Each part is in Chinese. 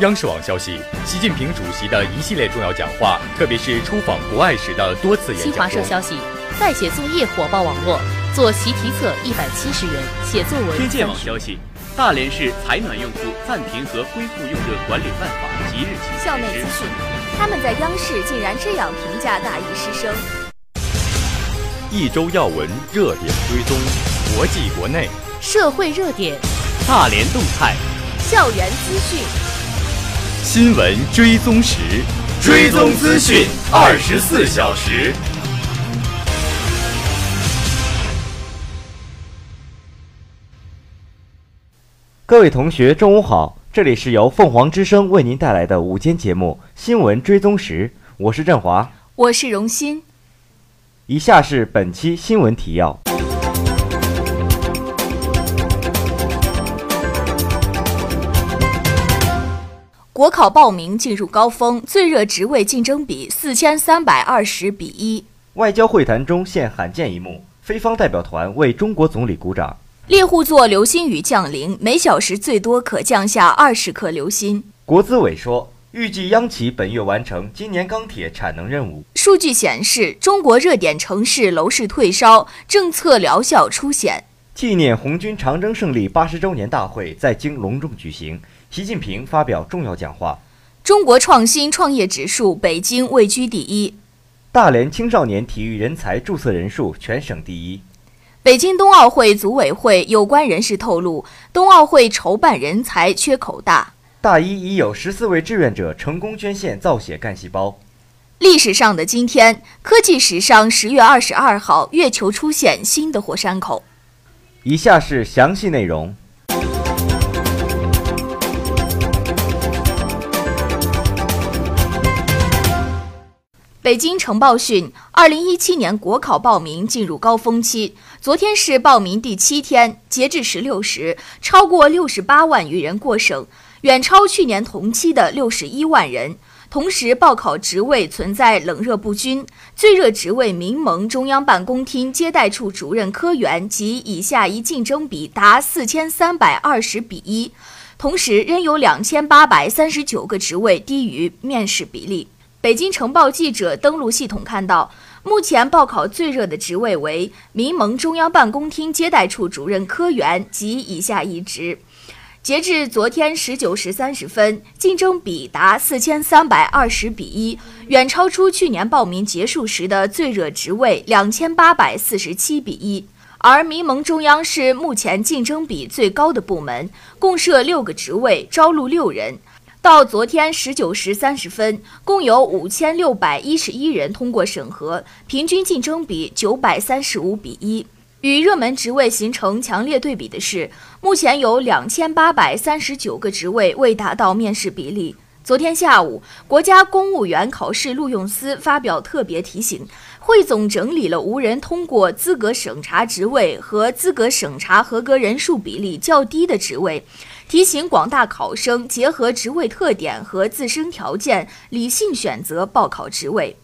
央视网消息，习近平主席的一系列重要讲话，特别是出访国外时的多次演讲。新华社消息，代写作业火爆网络，做习题册一百七十元，写作文。天界网消息，大连市采暖用户暂停和恢复用热管理办法即日起校内资讯，他们在央视竟然这样评价大一师生。一周要闻热点追踪，国际国内社会热点，大连动态，校园资讯。新闻追踪时，追踪资讯二十四小时。各位同学，中午好！这里是由凤凰之声为您带来的午间节目《新闻追踪时》，我是振华，我是荣鑫。以下是本期新闻提要。国考报名进入高峰，最热职位竞争比四千三百二十比一。外交会谈中现罕见一幕，菲方代表团为中国总理鼓掌。猎户座流星雨降临，每小时最多可降下二十颗流星。国资委说，预计央企本月完成今年钢铁产能任务。数据显示，中国热点城市楼市退烧，政策疗效初显。纪念红军长征胜利八十周年大会在京隆重举行。习近平发表重要讲话。中国创新创业指数，北京位居第一。大连青少年体育人才注册人数全省第一。北京冬奥会组委会有关人士透露，冬奥会筹办人才缺口大。大一已有十四位志愿者成功捐献造血干细胞。历史上的今天，科技史上十月二十二号，月球出现新的火山口。以下是详细内容。北京晨报讯，二零一七年国考报名进入高峰期。昨天是报名第七天，截至十六时，超过六十八万余人过省，远超去年同期的六十一万人。同时，报考职位存在冷热不均，最热职位民盟中央办公厅接待处主任科员及以下一竞争比达四千三百二十比一，同时仍有两千八百三十九个职位低于面试比例。北京晨报记者登录系统看到，目前报考最热的职位为民盟中央办公厅接待处主任科员及以下一职。截至昨天十九时三十分，竞争比达四千三百二十比一，远超出去年报名结束时的最热职位两千八百四十七比一。而民盟中央是目前竞争比最高的部门，共设六个职位，招录六人。到昨天十九时三十分，共有五千六百一十一人通过审核，平均竞争比九百三十五比一。与热门职位形成强烈对比的是，目前有两千八百三十九个职位未达到面试比例。昨天下午，国家公务员考试录用司发表特别提醒，汇总整理了无人通过资格审查职位和资格审查合格人数比例较低的职位。提醒广大考生结合职位特点和自身条件，理性选择报考职位。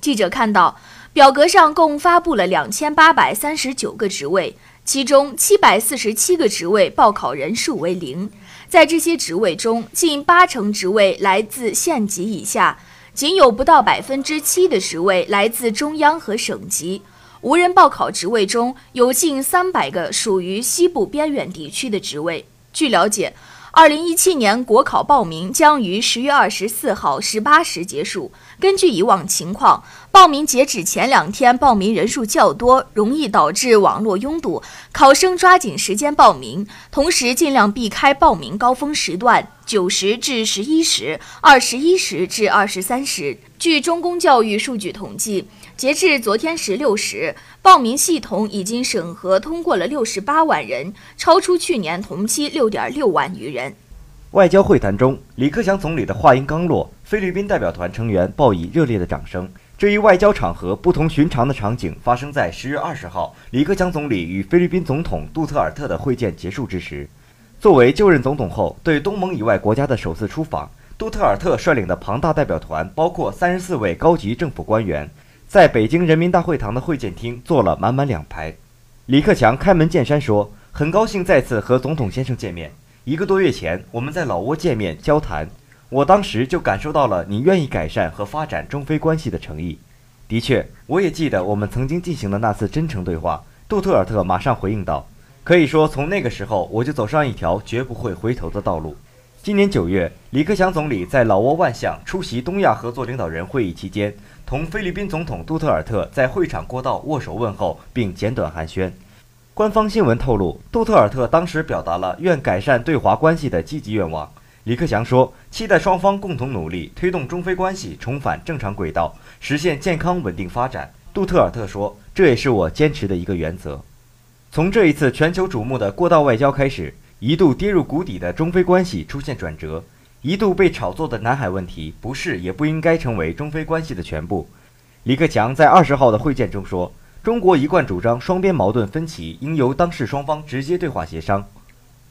记者看到，表格上共发布了两千八百三十九个职位，其中七百四十七个职位报考人数为零。在这些职位中，近八成职位来自县级以下，仅有不到百分之七的职位来自中央和省级。无人报考职位中有近三百个属于西部边远地区的职位。据了解，二零一七年国考报名将于十月二十四号十八时结束。根据以往情况，报名截止前两天报名人数较多，容易导致网络拥堵，考生抓紧时间报名，同时尽量避开报名高峰时段（九时至十一时、二十一时至二十三时）。据中公教育数据统计。截至昨天十六时，报名系统已经审核通过了六十八万人，超出去年同期六点六万余人。外交会谈中，李克强总理的话音刚落，菲律宾代表团成员报以热烈的掌声。这一外交场合不同寻常的场景发生在十月二十号，李克强总理与菲律宾总统杜特尔特的会见结束之时。作为就任总统后对东盟以外国家的首次出访，杜特尔特率领的庞大代表团包括三十四位高级政府官员。在北京人民大会堂的会见厅坐了满满两排，李克强开门见山说：“很高兴再次和总统先生见面。一个多月前我们在老挝见面交谈，我当时就感受到了你愿意改善和发展中非关系的诚意。的确，我也记得我们曾经进行的那次真诚对话。杜特尔特马上回应道：“可以说，从那个时候我就走上一条绝不会回头的道路。”今年九月，李克强总理在老挝万象出席东亚合作领导人会议期间，同菲律宾总统杜特尔特在会场过道握手问候，并简短寒暄。官方新闻透露，杜特尔特当时表达了愿改善对华关系的积极愿望。李克强说：“期待双方共同努力，推动中非关系重返正常轨道，实现健康稳定发展。”杜特尔特说：“这也是我坚持的一个原则。”从这一次全球瞩目的过道外交开始，一度跌入谷底的中非关系出现转折，一度被炒作的南海问题不是也不应该成为中非关系的全部。李克强在二十号的会见中说：“中国一贯主张双边矛盾分歧应由当事双方直接对话协商。”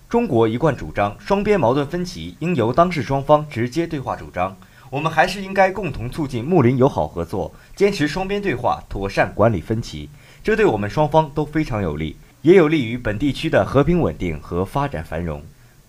中国一贯主张，双边矛盾分歧应由当事双方直接对话主张。我们还是应该共同促进睦邻友好合作，坚持双边对话，妥善管理分歧。这对我们双方都非常有利，也有利于本地区的和平稳定和发展繁荣。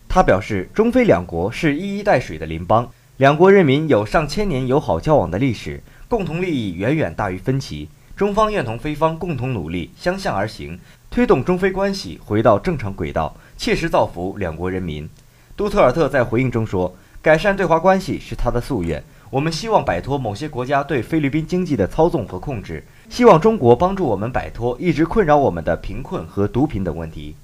他表示，中非两国是一衣带水的邻邦，两国人民有上千年友好交往的历史，共同利益远远大于分歧。中方愿同非方共同努力，相向而行，推动中非关系回到正常轨道。切实造福两国人民，杜特尔特在回应中说：“改善对华关系是他的夙愿。我们希望摆脱某些国家对菲律宾经济的操纵和控制，希望中国帮助我们摆脱一直困扰我们的贫困和毒品等问题。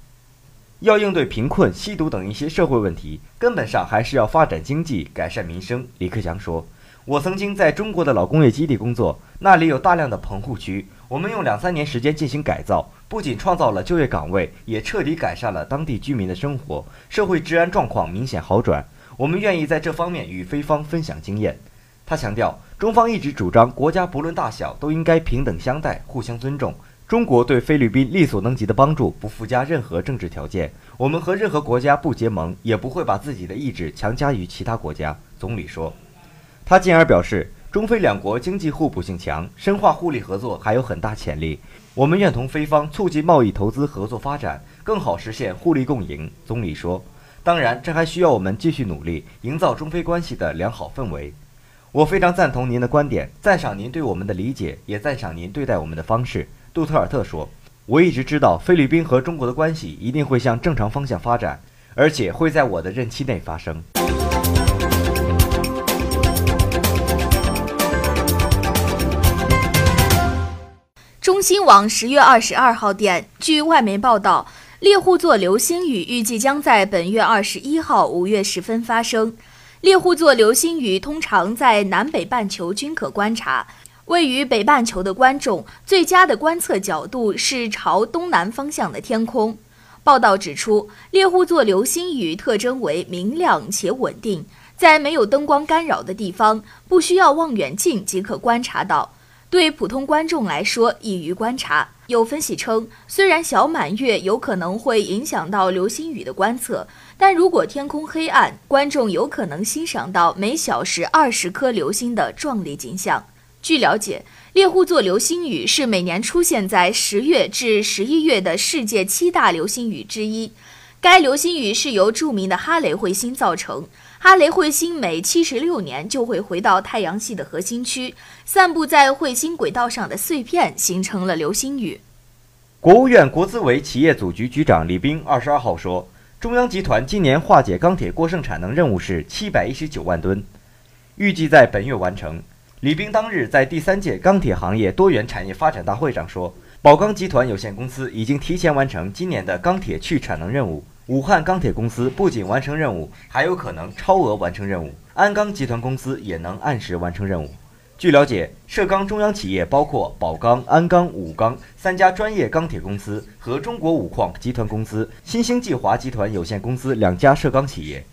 要应对贫困、吸毒等一些社会问题，根本上还是要发展经济、改善民生。”李克强说：“我曾经在中国的老工业基地工作，那里有大量的棚户区。”我们用两三年时间进行改造，不仅创造了就业岗位，也彻底改善了当地居民的生活，社会治安状况明显好转。我们愿意在这方面与菲方分享经验。他强调，中方一直主张国家不论大小都应该平等相待、互相尊重。中国对菲律宾力所能及的帮助不附加任何政治条件。我们和任何国家不结盟，也不会把自己的意志强加于其他国家。总理说。他进而表示。中非两国经济互补性强，深化互利合作还有很大潜力。我们愿同菲方促进贸易投资合作发展，更好实现互利共赢。总理说：“当然，这还需要我们继续努力，营造中非关系的良好氛围。”我非常赞同您的观点，赞赏您对我们的理解，也赞赏您对待我们的方式。杜特尔特说：“我一直知道菲律宾和中国的关系一定会向正常方向发展，而且会在我的任期内发生。”中新网十月二十二号电，据外媒报道，猎户座流星雨预计将在本月二十一号午月时分发生。猎户座流星雨通常在南北半球均可观察，位于北半球的观众最佳的观测角度是朝东南方向的天空。报道指出，猎户座流星雨特征为明亮且稳定，在没有灯光干扰的地方，不需要望远镜即可观察到。对普通观众来说易于观察。有分析称，虽然小满月有可能会影响到流星雨的观测，但如果天空黑暗，观众有可能欣赏到每小时二十颗流星的壮丽景象。据了解，猎户座流星雨是每年出现在十月至十一月的世界七大流星雨之一。该流星雨是由著名的哈雷彗星造成。哈雷彗星每七十六年就会回到太阳系的核心区，散布在彗星轨道上的碎片形成了流星雨。国务院国资委企业组局局长李斌二十二号说，中央集团今年化解钢铁过剩产能任务是七百一十九万吨，预计在本月完成。李斌当日在第三届钢铁行业多元产业发展大会上说，宝钢集团有限公司已经提前完成今年的钢铁去产能任务。武汉钢铁公司不仅完成任务，还有可能超额完成任务。鞍钢集团公司也能按时完成任务。据了解，涉钢中央企业包括宝钢、鞍钢、武钢三家专业钢铁公司和中国五矿集团公司、新兴计华集团有限公司两家涉钢企业。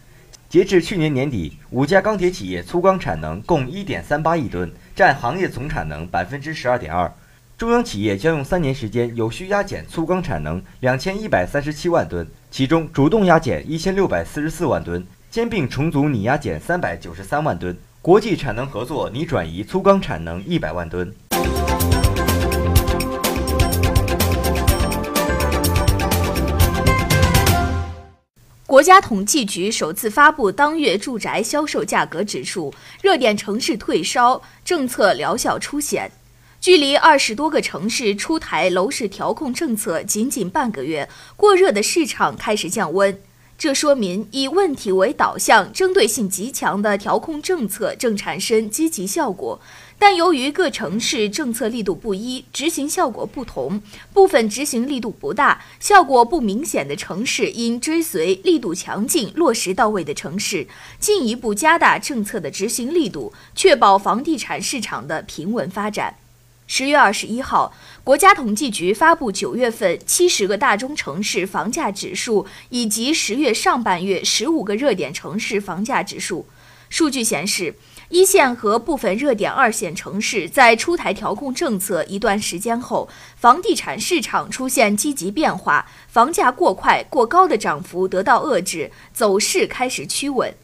截至去年年底，五家钢铁企业粗钢产能共1.38亿吨，占行业总产能12.2%。中央企业将用三年时间有序压减粗钢产能两千一百三十七万吨，其中主动压减一千六百四十四万吨，兼并重组拟压减三百九十三万吨，国际产能合作拟转移粗钢产能一百万吨。国家统计局首次发布当月住宅销售价格指数，热点城市退烧，政策疗效初显。距离二十多个城市出台楼市调控政策仅仅半个月，过热的市场开始降温。这说明以问题为导向、针对性极强的调控政策正产生积极效果，但由于各城市政策力度不一、执行效果不同，部分执行力度不大、效果不明显的城市应追随力度强劲、落实到位的城市，进一步加大政策的执行力度，确保房地产市场的平稳发展。十月二十一号，国家统计局发布九月份七十个大中城市房价指数以及十月上半月十五个热点城市房价指数。数据显示，一线和部分热点二线城市在出台调控政策一段时间后，房地产市场出现积极变化，房价过快过高的涨幅得到遏制，走势开始趋稳。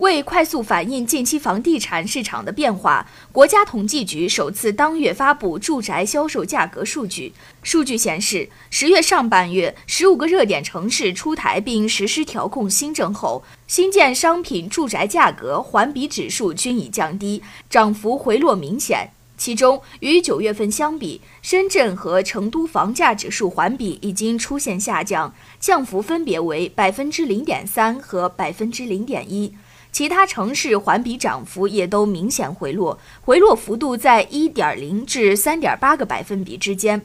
为快速反映近期房地产市场的变化，国家统计局首次当月发布住宅销售价格数据。数据显示，十月上半月，十五个热点城市出台并实施调控新政后，新建商品住宅价格环比指数均已降低，涨幅回落明显。其中，与九月份相比，深圳和成都房价指数环比已经出现下降，降幅分别为百分之零点三和百分之零点一。其他城市环比涨幅也都明显回落，回落幅度在一点零至三点八个百分比之间。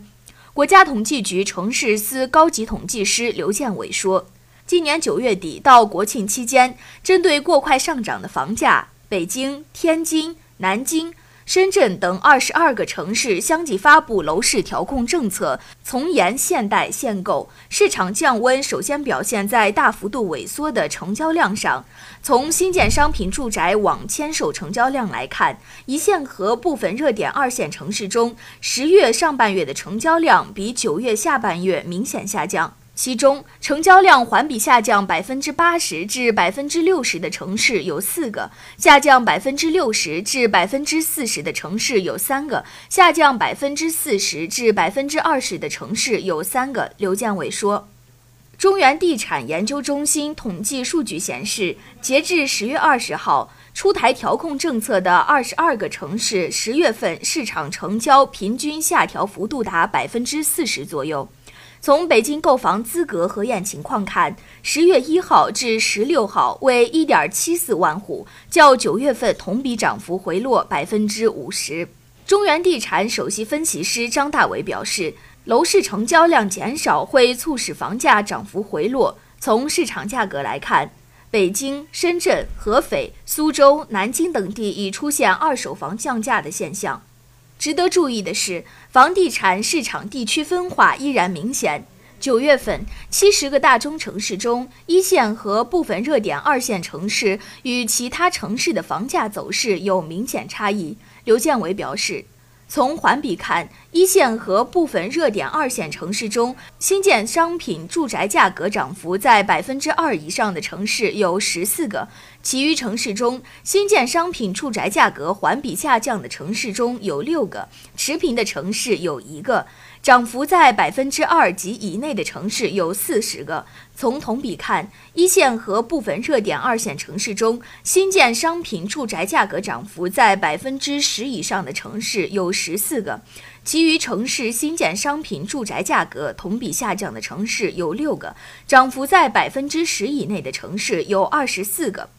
国家统计局城市司高级统计师刘建伟说：“今年九月底到国庆期间，针对过快上涨的房价，北京、天津、南京。”深圳等二十二个城市相继发布楼市调控政策，从严限贷限购，市场降温首先表现在大幅度萎缩的成交量上。从新建商品住宅网签售成交量来看，一线和部分热点二线城市中，十月上半月的成交量比九月下半月明显下降。其中，成交量环比下降百分之八十至百分之六十的城市有四个，下降百分之六十至百分之四十的城市有三个，下降百分之四十至百分之二十的城市有三个。刘建伟说，中原地产研究中心统计数据显示，截至十月二十号，出台调控政策的二十二个城市，十月份市场成交平均下调幅度达百分之四十左右。从北京购房资格核验情况看，十月一号至十六号为一点七四万户，较九月份同比涨幅回落百分之五十。中原地产首席分析师张大伟表示，楼市成交量减少会促使房价涨幅回落。从市场价格来看，北京、深圳、合肥、苏州、南京等地已出现二手房降价的现象。值得注意的是，房地产市场地区分化依然明显。九月份，七十个大中城市中，一线和部分热点二线城市与其他城市的房价走势有明显差异。刘建伟表示。从环比看，一线和部分热点二线城市中，新建商品住宅价格涨幅在百分之二以上的城市有十四个；其余城市中，新建商品住宅价格环比下降的城市中有六个，持平的城市有一个。涨幅在百分之二及以内的城市有四十个。从同比看，一线和部分热点二线城市中，新建商品住宅价格涨幅在百分之十以上的城市有十四个，其余城市新建商品住宅价格同比下降的城市有六个，涨幅在百分之十以内的城市有二十四个。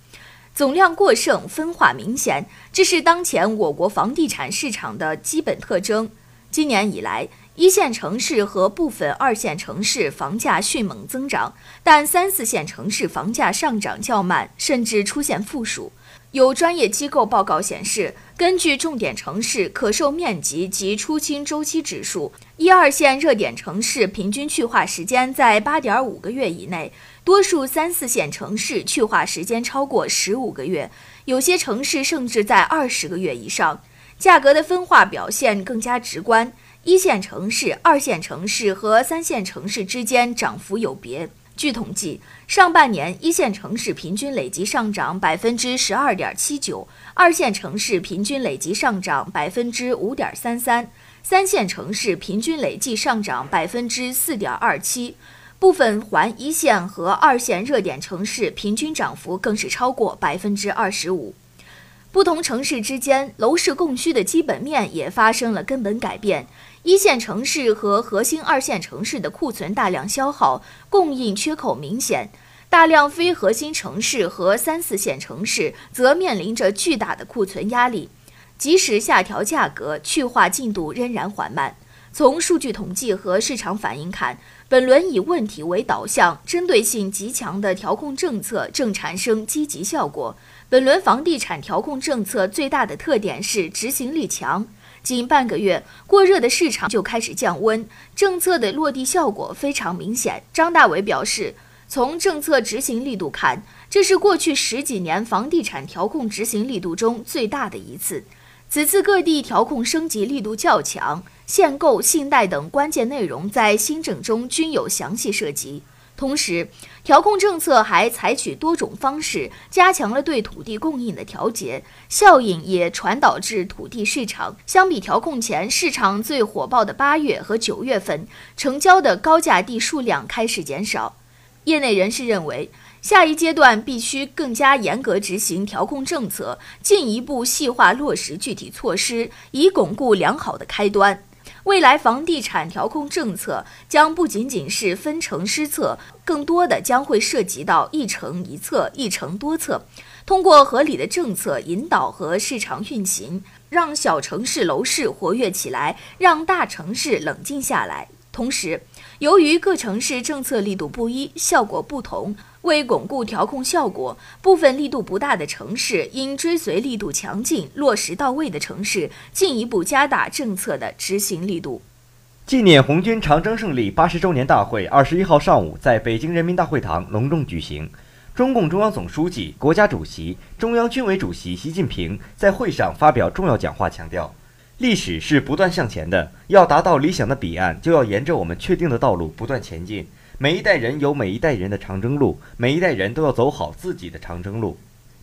总量过剩，分化明显，这是当前我国房地产市场的基本特征。今年以来，一线城市和部分二线城市房价迅猛增长，但三四线城市房价上涨较慢，甚至出现负数。有专业机构报告显示，根据重点城市可售面积及出清周期指数，一二线热点城市平均去化时间在八点五个月以内，多数三四线城市去化时间超过十五个月，有些城市甚至在二十个月以上。价格的分化表现更加直观。一线城市、二线城市和三线城市之间涨幅有别。据统计，上半年一线城市平均累计上涨百分之十二点七九，二线城市平均累计上涨百分之五点三三，三线城市平均累计上涨百分之四点二七。部分环一线和二线热点城市平均涨幅更是超过百分之二十五。不同城市之间楼市供需的基本面也发生了根本改变。一线城市和核心二线城市的库存大量消耗，供应缺口明显；大量非核心城市和三四线城市则面临着巨大的库存压力。即使下调价格，去化进度仍然缓慢。从数据统计和市场反应看，本轮以问题为导向、针对性极强的调控政策正产生积极效果。本轮房地产调控政策最大的特点是执行力强。仅半个月，过热的市场就开始降温，政策的落地效果非常明显。张大伟表示，从政策执行力度看，这是过去十几年房地产调控执行力度中最大的一次。此次各地调控升级力度较强，限购、信贷等关键内容在新政中均有详细涉及。同时，调控政策还采取多种方式，加强了对土地供应的调节，效应也传导至土地市场。相比调控前市场最火爆的八月和九月份，成交的高价地数量开始减少。业内人士认为，下一阶段必须更加严格执行调控政策，进一步细化落实具体措施，以巩固良好的开端。未来房地产调控政策将不仅仅是分城施策，更多的将会涉及到一城一策、一城多策，通过合理的政策引导和市场运行，让小城市楼市活跃起来，让大城市冷静下来。同时，由于各城市政策力度不一，效果不同。为巩固调控效果，部分力度不大的城市应追随力度强劲、落实到位的城市，进一步加大政策的执行力度。纪念红军长征胜利八十周年大会二十一号上午在北京人民大会堂隆重举行。中共中央总书记、国家主席、中央军委主席习近平在会上发表重要讲话，强调：历史是不断向前的，要达到理想的彼岸，就要沿着我们确定的道路不断前进。每一代人有每一代人的长征路，每一代人都要走好自己的长征路。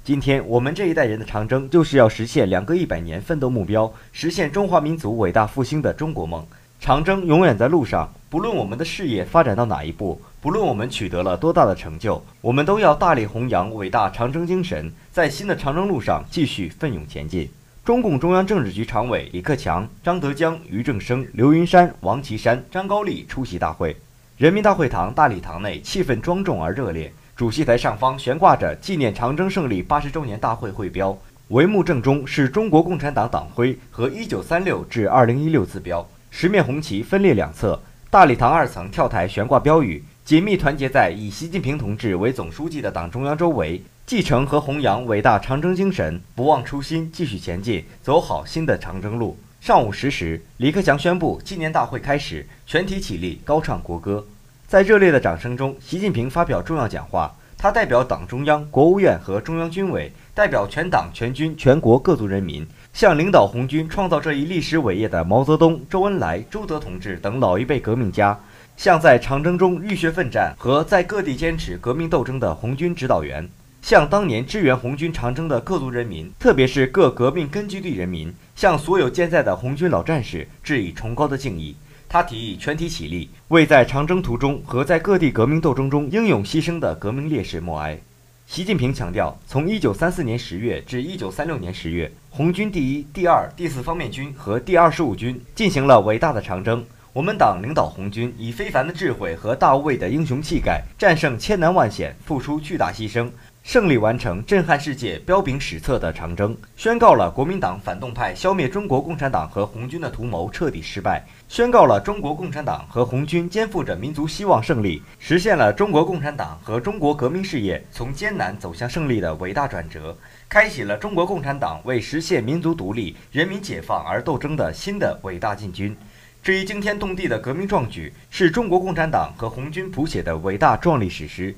今天我们这一代人的长征，就是要实现两个一百年奋斗目标，实现中华民族伟大复兴的中国梦。长征永远在路上，不论我们的事业发展到哪一步，不论我们取得了多大的成就，我们都要大力弘扬伟大长征精神，在新的长征路上继续奋勇前进。中共中央政治局常委李克强、张德江、俞正声、刘云山、王岐山、张高丽出席大会。人民大会堂大礼堂内气氛庄重而热烈，主席台上方悬挂着纪念长征胜利八十周年大会会标，帷幕正中是中国共产党党徽和一九三六至二零一六字标，十面红旗分列两侧，大礼堂二层跳台悬挂标语，紧密团结在以习近平同志为总书记的党中央周围，继承和弘扬伟大长征精神，不忘初心，继续前进，走好新的长征路。上午十时，李克强宣布纪念大会开始，全体起立，高唱国歌。在热烈的掌声中，习近平发表重要讲话。他代表党中央、国务院和中央军委，代表全党全军全国各族人民，向领导红军创造这一历史伟业的毛泽东、周恩来、朱德同志等老一辈革命家，向在长征中浴血奋战和在各地坚持革命斗争的红军指导员。向当年支援红军长征的各族人民，特别是各革命根据地人民，向所有健在的红军老战士致以崇高的敬意。他提议全体起立，为在长征途中和在各地革命斗争中英勇牺牲的革命烈士默哀。习近平强调，从1934年10月至1936年10月，红军第一、第二、第四方面军和第二十五军进行了伟大的长征。我们党领导红军，以非凡的智慧和大无畏的英雄气概，战胜千难万险，付出巨大牺牲。胜利完成震撼世界、彪炳史册的长征，宣告了国民党反动派消灭中国共产党和红军的图谋彻底失败，宣告了中国共产党和红军肩负着民族希望胜利，实现了中国共产党和中国革命事业从艰难走向胜利的伟大转折，开启了中国共产党为实现民族独立、人民解放而斗争的新的伟大进军。这一惊天动地的革命壮举，是中国共产党和红军谱写的伟大壮丽史诗。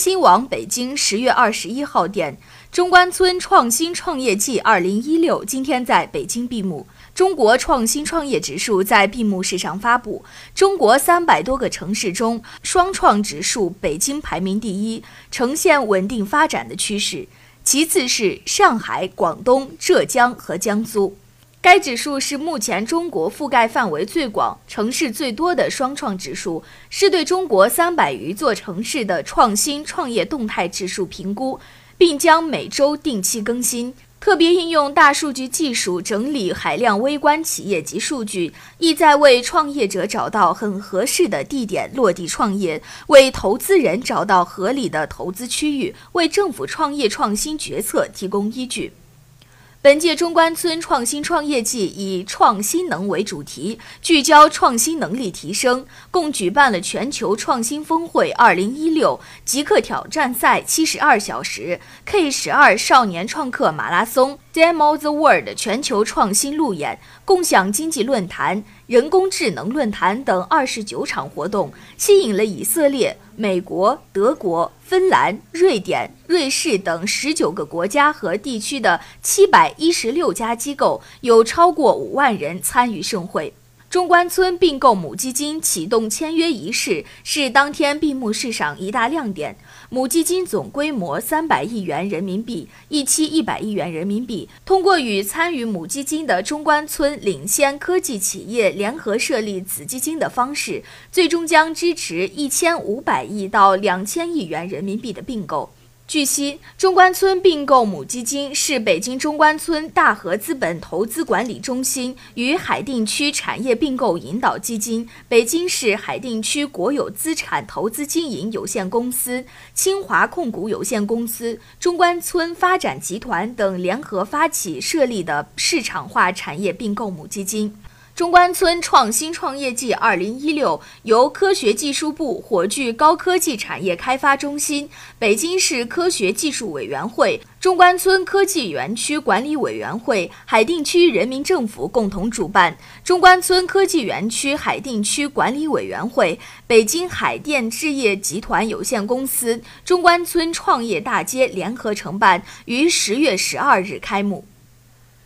新网北京十月二十一号电，中关村创新创业季二零一六今天在北京闭幕。中国创新创业指数在闭幕式上发布，中国三百多个城市中，双创指数北京排名第一，呈现稳定发展的趋势。其次是上海、广东、浙江和江苏。该指数是目前中国覆盖范围最广、城市最多的双创指数，是对中国三百余座城市的创新创业动态指数评估，并将每周定期更新。特别应用大数据技术整理海量微观企业级数据，意在为创业者找到很合适的地点落地创业，为投资人找到合理的投资区域，为政府创业创新决策提供依据。本届中关村创新创业季以“创新能”为主题，聚焦创新能力提升，共举办了全球创新峰会2016、极客挑战赛72小时、K 十二少年创客马拉松、Demo the World 全球创新路演、共享经济论坛。人工智能论坛等二十九场活动，吸引了以色列、美国、德国、芬兰、瑞典、瑞士等十九个国家和地区的七百一十六家机构，有超过五万人参与盛会。中关村并购母基金启动签约仪式是当天闭幕式上一大亮点。母基金总规模三百亿元人民币，一期一百亿元人民币。通过与参与母基金的中关村领先科技企业联合设立子基金的方式，最终将支持一千五百亿到两千亿元人民币的并购。据悉，中关村并购母基金是北京中关村大和资本投资管理中心与海淀区产业并购引导基金、北京市海淀区国有资产投资经营有限公司、清华控股有限公司、中关村发展集团等联合发起设立的市场化产业并购母基金。中关村创新创业季二零一六由科学技术部火炬高科技产业开发中心、北京市科学技术委员会、中关村科技园区管理委员会、海淀区人民政府共同主办，中关村科技园区海淀区管理委员会、北京海淀置业集团有限公司、中关村创业大街联合承办，于十月十二日开幕。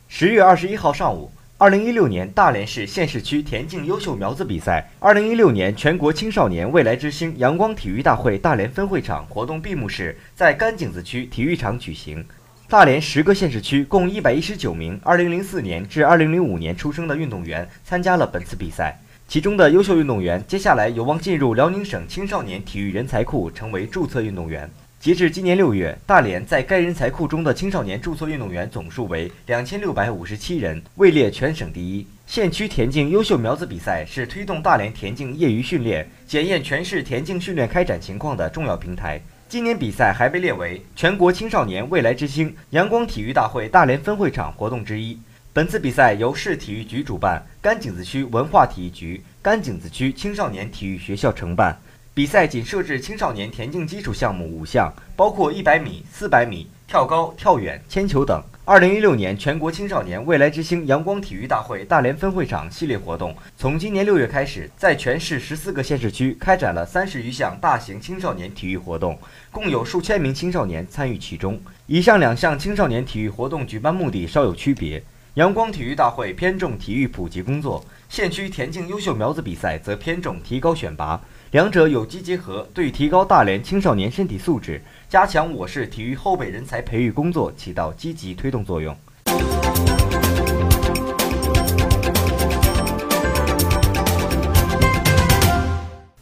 十月二十一号上午。二零一六年大连市县市区田径优秀苗子比赛，二零一六年全国青少年未来之星阳光体育大会大连分会场活动闭幕式在甘井子区体育场举行。大连十个县市区共一百一十九名二零零四年至二零零五年出生的运动员参加了本次比赛，其中的优秀运动员接下来有望进入辽宁省青少年体育人才库，成为注册运动员。截至今年六月，大连在该人才库中的青少年注册运动员总数为两千六百五十七人，位列全省第一。县区田径优秀苗子比赛是推动大连田径业余训练、检验全市田径训练开展情况的重要平台。今年比赛还被列为全国青少年未来之星阳光体育大会大连分会场活动之一。本次比赛由市体育局主办，甘井子区文化体育局、甘井子区青少年体育学校承办。比赛仅设置青少年田径基础项目五项，包括一百米、四百米、跳高、跳远、铅球等。二零一六年全国青少年未来之星阳光体育大会大连分会场系列活动，从今年六月开始，在全市十四个县市区开展了三十余项大型青少年体育活动，共有数千名青少年参与其中。以上两项青少年体育活动举办目的稍有区别，阳光体育大会偏重体育普及工作，县区田径优秀苗子比赛则偏重提高选拔。两者有机结合，对提高大连青少年身体素质、加强我市体育后备人才培育工作起到积极推动作用。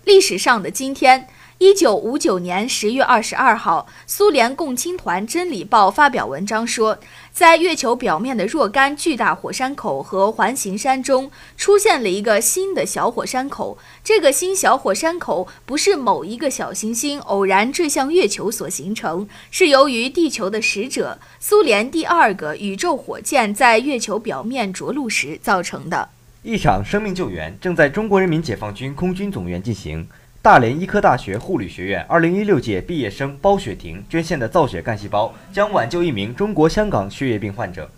历史上的今天。一九五九年十月二十二号，苏联共青团《真理报》发表文章说，在月球表面的若干巨大火山口和环形山中，出现了一个新的小火山口。这个新小火山口不是某一个小行星偶然坠向月球所形成，是由于地球的使者——苏联第二个宇宙火箭在月球表面着陆时造成的。一场生命救援正在中国人民解放军空军总院进行。大连医科大学护理学院2016届毕业生包雪婷捐献的造血干细胞将挽救一名中国香港血液病患者。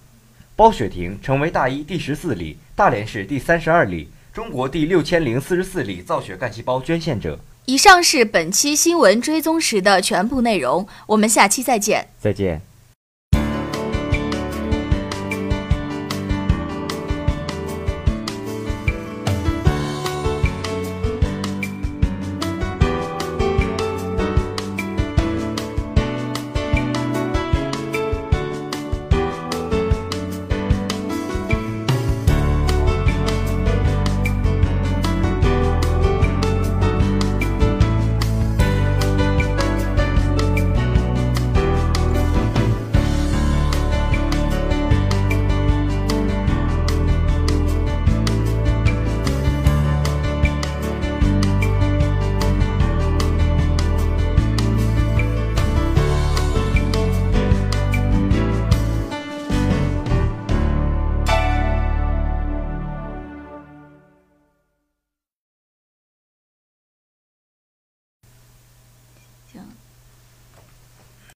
包雪婷成为大一第十四例、大连市第三十二例、中国第六千零四十四例造血干细胞捐献者。以上是本期新闻追踪时的全部内容，我们下期再见。再见。